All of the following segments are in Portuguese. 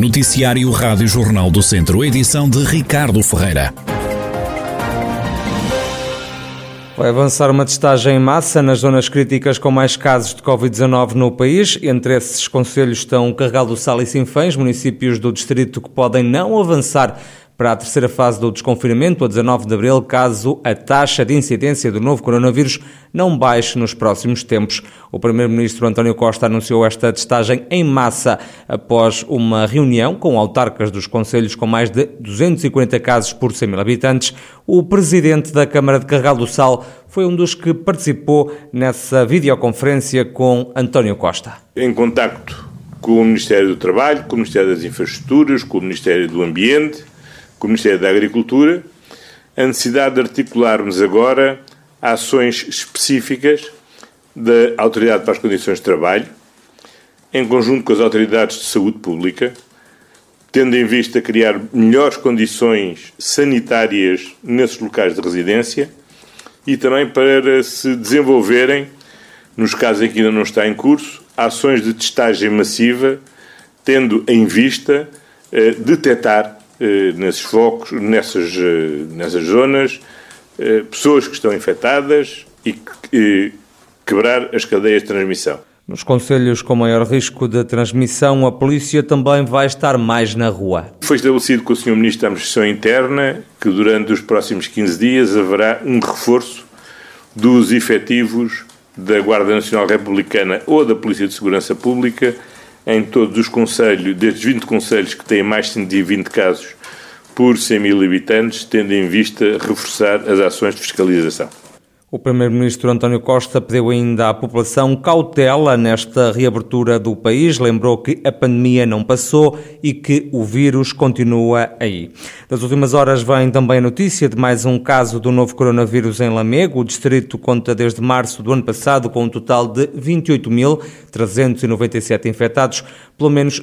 Noticiário Rádio Jornal do Centro, edição de Ricardo Ferreira. Vai avançar uma testagem em massa nas zonas críticas com mais casos de Covid-19 no país. Entre esses conselhos estão Carregal do Sal e Sinfãs, municípios do distrito que podem não avançar para a terceira fase do desconfinamento, a 19 de abril, caso a taxa de incidência do novo coronavírus não baixe nos próximos tempos. O Primeiro-Ministro António Costa anunciou esta testagem em massa após uma reunião com autarcas dos conselhos com mais de 240 casos por 100 mil habitantes. O Presidente da Câmara de Carregal do Sal foi um dos que participou nessa videoconferência com António Costa. Em contacto com o Ministério do Trabalho, com o Ministério das Infraestruturas, com o Ministério do Ambiente, com o Ministério da Agricultura, a necessidade de articularmos agora ações específicas da Autoridade para as Condições de Trabalho, em conjunto com as autoridades de saúde pública, tendo em vista criar melhores condições sanitárias nesses locais de residência e também para se desenvolverem, nos casos em que ainda não está em curso, ações de testagem massiva, tendo em vista eh, detectar nesses focos, nessas, eh, nessas zonas, eh, pessoas que estão infectadas e quebrar as cadeias de transmissão. Nos conselhos com maior risco de transmissão, a polícia também vai estar mais na rua. Foi estabelecido com o Sr. Ministro da Administração Interna que durante os próximos 15 dias haverá um reforço dos efetivos da Guarda Nacional Republicana ou da Polícia de Segurança Pública em todos os conselhos, destes 20 conselhos que têm mais de 120 casos por 100 mil habitantes, tendo em vista reforçar as ações de fiscalização. O Primeiro-Ministro António Costa pediu ainda à população cautela nesta reabertura do país, lembrou que a pandemia não passou e que o vírus continua aí. Das últimas horas vem também a notícia de mais um caso do novo coronavírus em Lamego. O distrito conta desde março do ano passado com um total de 28.397 infectados. Pelo menos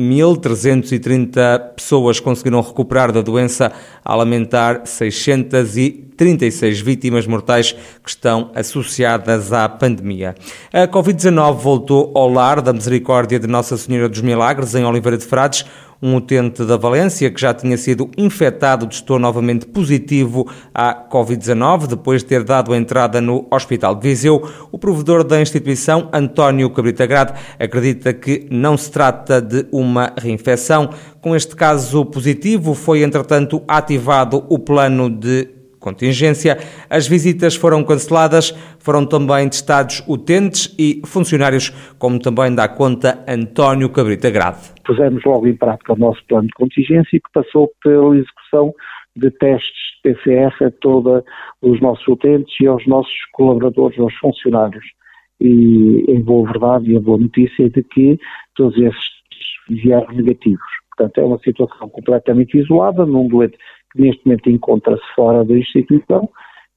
26.330 pessoas conseguiram recuperar da doença, a lamentar 636 vítimas mortais que estão associadas à pandemia. A Covid-19 voltou ao lar da Misericórdia de Nossa Senhora dos Milagres, em Oliveira de Frades. Um utente da Valência, que já tinha sido infectado, testou novamente positivo à Covid-19, depois de ter dado entrada no Hospital de Viseu. O provedor da instituição, António Cabrita Grade, acredita que não se trata de uma reinfecção. Com este caso positivo, foi entretanto ativado o plano de contingência. As visitas foram canceladas, foram também testados utentes e funcionários, como também dá conta António Cabrita Grade. Pusemos logo em prática o nosso plano de contingência que passou pela execução de testes PCR a todos os nossos utentes e aos nossos colaboradores, aos funcionários. E em boa verdade e a boa notícia é de que todos esses vieram negativos. Portanto, é uma situação completamente isolada, num doente que neste momento encontra-se fora da instituição.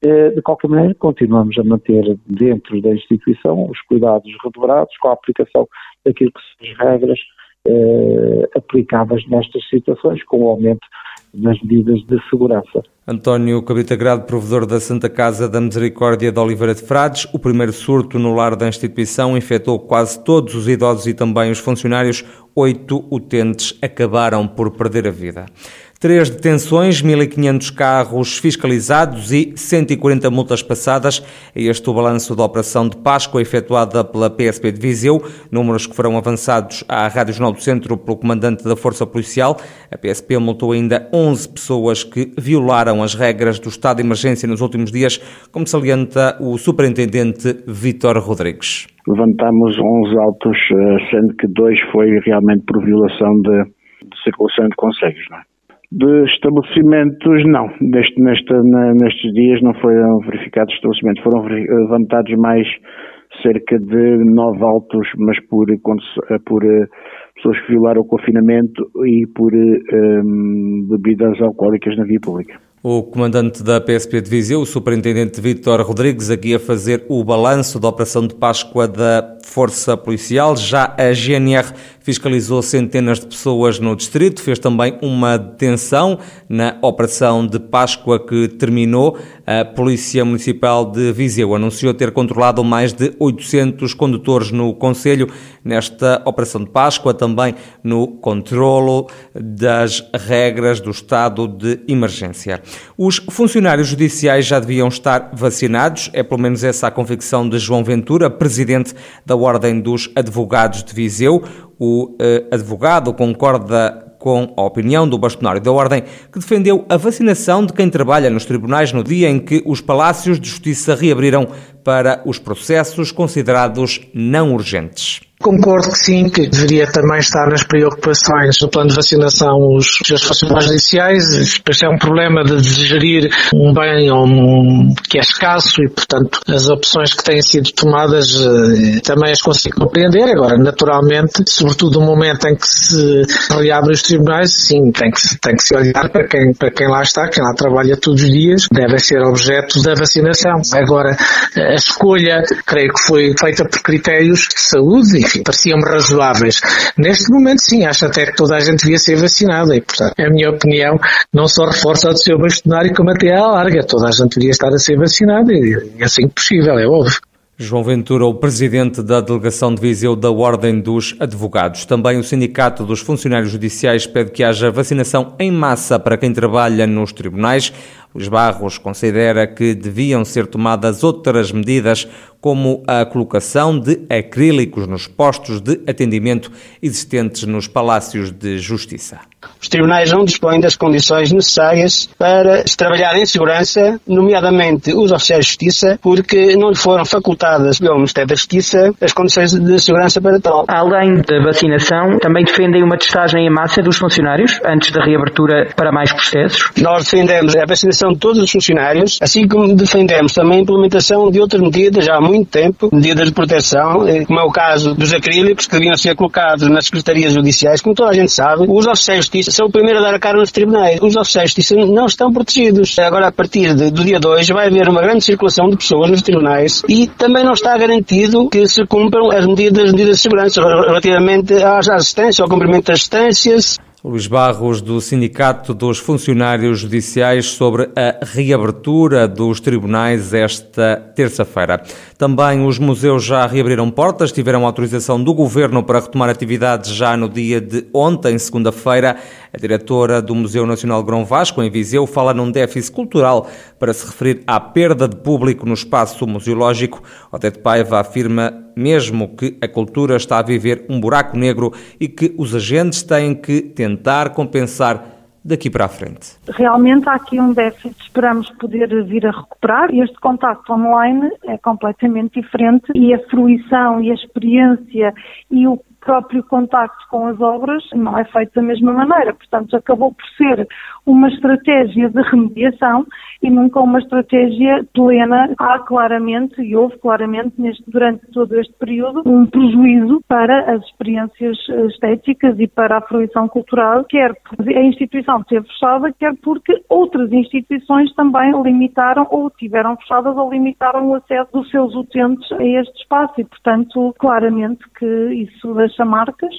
Eh, de qualquer maneira, continuamos a manter dentro da instituição os cuidados redobrados com a aplicação daquilo que são as regras eh, aplicadas nestas situações, com o aumento das medidas de segurança. António Cabrita Grado, provedor da Santa Casa da Misericórdia de Oliveira de Frades, o primeiro surto no lar da instituição infectou quase todos os idosos e também os funcionários. Oito utentes acabaram por perder a vida. Três detenções, 1.500 carros fiscalizados e 140 multas passadas. É este o balanço da operação de Páscoa efetuada pela PSP de Viseu, números que foram avançados à Rádio Jornal do Centro pelo comandante da Força Policial. A PSP multou ainda 11 pessoas que violaram as regras do estado de emergência nos últimos dias, como salienta o superintendente Vítor Rodrigues. Levantamos 11 autos, eh, sendo que dois foi realmente por violação de, de circulação de conselhos, não é? De estabelecimentos, não. Neste, nestes dias não foram verificados estabelecimentos. Foram levantados mais cerca de nove autos, mas por, por uh, pessoas que violaram o confinamento e por uh, bebidas alcoólicas na via pública. O comandante da PSP de Viseu, o superintendente Vítor Rodrigues, aqui a fazer o balanço da operação de Páscoa da Força Policial. Já a GNR fiscalizou centenas de pessoas no distrito, fez também uma detenção na operação de Páscoa que terminou. A Polícia Municipal de Viseu anunciou ter controlado mais de 800 condutores no Conselho nesta operação de Páscoa, também no controlo das regras do estado de emergência. Os funcionários judiciais já deviam estar vacinados, é pelo menos essa a convicção de João Ventura, presidente da Ordem dos Advogados de Viseu. O eh, advogado concorda com a opinião do bastonário da Ordem, que defendeu a vacinação de quem trabalha nos tribunais no dia em que os palácios de justiça reabriram para os processos considerados não urgentes. Concordo que sim, que deveria também estar nas preocupações do plano de vacinação os, os funcionários judiciais. Este é um problema de gerir um bem um, que é escasso e, portanto, as opções que têm sido tomadas eh, também as consigo compreender. Agora, naturalmente, sobretudo no momento em que se reabrem os tribunais, sim, tem que, tem que se olhar para quem, para quem lá está, quem lá trabalha todos os dias, deve ser objeto da vacinação. Agora, a escolha, creio que foi feita por critérios de saúde, pareciam-me razoáveis. Neste momento, sim, acho até que toda a gente devia ser vacinada e, portanto, a minha opinião não só reforça o seu bastonário, como até a larga. Toda a gente deveria estar a ser vacinada e, e assim que possível, é óbvio. João Ventura, o presidente da delegação de Viseu da Ordem dos Advogados. Também o Sindicato dos Funcionários Judiciais pede que haja vacinação em massa para quem trabalha nos tribunais. Luís Barros considera que deviam ser tomadas outras medidas, como a colocação de acrílicos nos postos de atendimento existentes nos palácios de justiça. Os tribunais não dispõem das condições necessárias para se trabalhar em segurança, nomeadamente os oficiais de justiça, porque não lhe foram facultadas pelo Ministério da Justiça as condições de segurança para tal. Além da vacinação, também defendem uma testagem em massa dos funcionários antes da reabertura para mais processos? Nós defendemos a vacinação de todos os funcionários, assim como defendemos também a implementação de outras medidas já há muito tempo, medidas de proteção, eh, como é o caso dos acrílicos que deviam ser colocados nas secretarias judiciais. Como toda a gente sabe, os oficiais de justiça são o primeiro a dar a cara nos tribunais. Os oficiais de justiça não estão protegidos. Agora, a partir de, do dia 2, vai haver uma grande circulação de pessoas nos tribunais e também não está garantido que se cumpram as medidas, medidas de segurança relativamente à assistência, ao cumprimento das assistências. Luís Barros, do Sindicato dos Funcionários Judiciais, sobre a reabertura dos tribunais esta terça-feira. Também os museus já reabriram portas, tiveram autorização do Governo para retomar atividades já no dia de ontem, segunda-feira. A diretora do Museu Nacional Grão Vasco, em Viseu, fala num déficit cultural para se referir à perda de público no espaço museológico. Odete Paiva afirma mesmo que a cultura está a viver um buraco negro e que os agentes têm que tentar compensar daqui para a frente. Realmente há aqui um déficit, esperamos poder vir a recuperar. Este contacto online é completamente diferente e a fruição e a experiência e o próprio contacto com as obras não é feito da mesma maneira. Portanto, acabou por ser uma estratégia de remediação e nunca uma estratégia plena. Há claramente, e houve claramente neste, durante todo este período, um prejuízo para as experiências estéticas e para a fruição cultural, quer porque a instituição esteve fechada, quer porque outras instituições também limitaram ou tiveram fechadas ou limitaram o acesso dos seus utentes a este espaço e, portanto, claramente que isso deixa marcas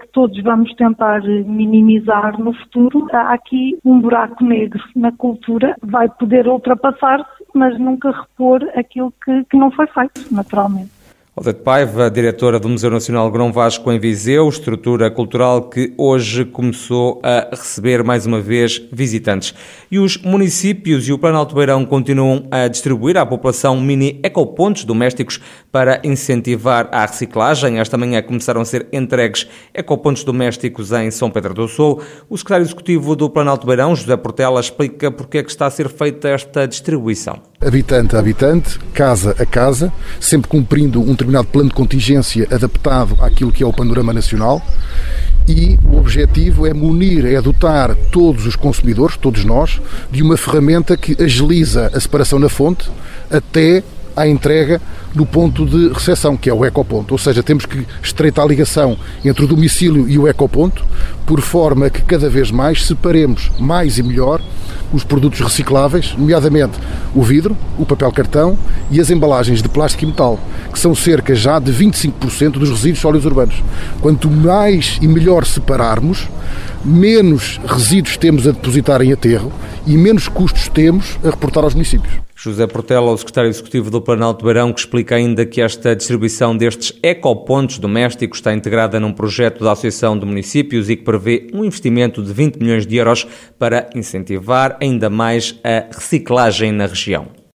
que todos vamos tentar minimizar no futuro. Há aqui um buraco negro na cultura, vai poder ultrapassar-se, mas nunca repor aquilo que, que não foi feito, naturalmente. Odete Paiva, diretora do Museu Nacional Grão Vasco em Viseu, estrutura cultural que hoje começou a receber mais uma vez visitantes. E os municípios e o Plano Alto Beirão continuam a distribuir à população mini ecopontos domésticos para incentivar a reciclagem. Esta manhã começaram a ser entregues ecopontos domésticos em São Pedro do Sul. O secretário executivo do Plano Alto Beirão, José Portela, explica porque é que está a ser feita esta distribuição. Habitante a habitante, casa a casa, sempre cumprindo um determinado plano de contingência adaptado àquilo que é o panorama nacional. E o objetivo é munir, é dotar todos os consumidores, todos nós, de uma ferramenta que agiliza a separação na fonte até à entrega no ponto de recepção, que é o ecoponto. Ou seja, temos que estreitar a ligação entre o domicílio e o ecoponto, por forma que cada vez mais separemos mais e melhor os produtos recicláveis, nomeadamente o vidro, o papel cartão e as embalagens de plástico e metal, que são cerca já de 25% dos resíduos sólidos urbanos. Quanto mais e melhor separarmos, menos resíduos temos a depositar em aterro e menos custos temos a reportar aos municípios. José Portela, o secretário executivo do Planalto Barão, que explica ainda que esta distribuição destes ecopontos domésticos está integrada num projeto da Associação de Municípios e que prevê um investimento de 20 milhões de euros para incentivar ainda mais a reciclagem na região.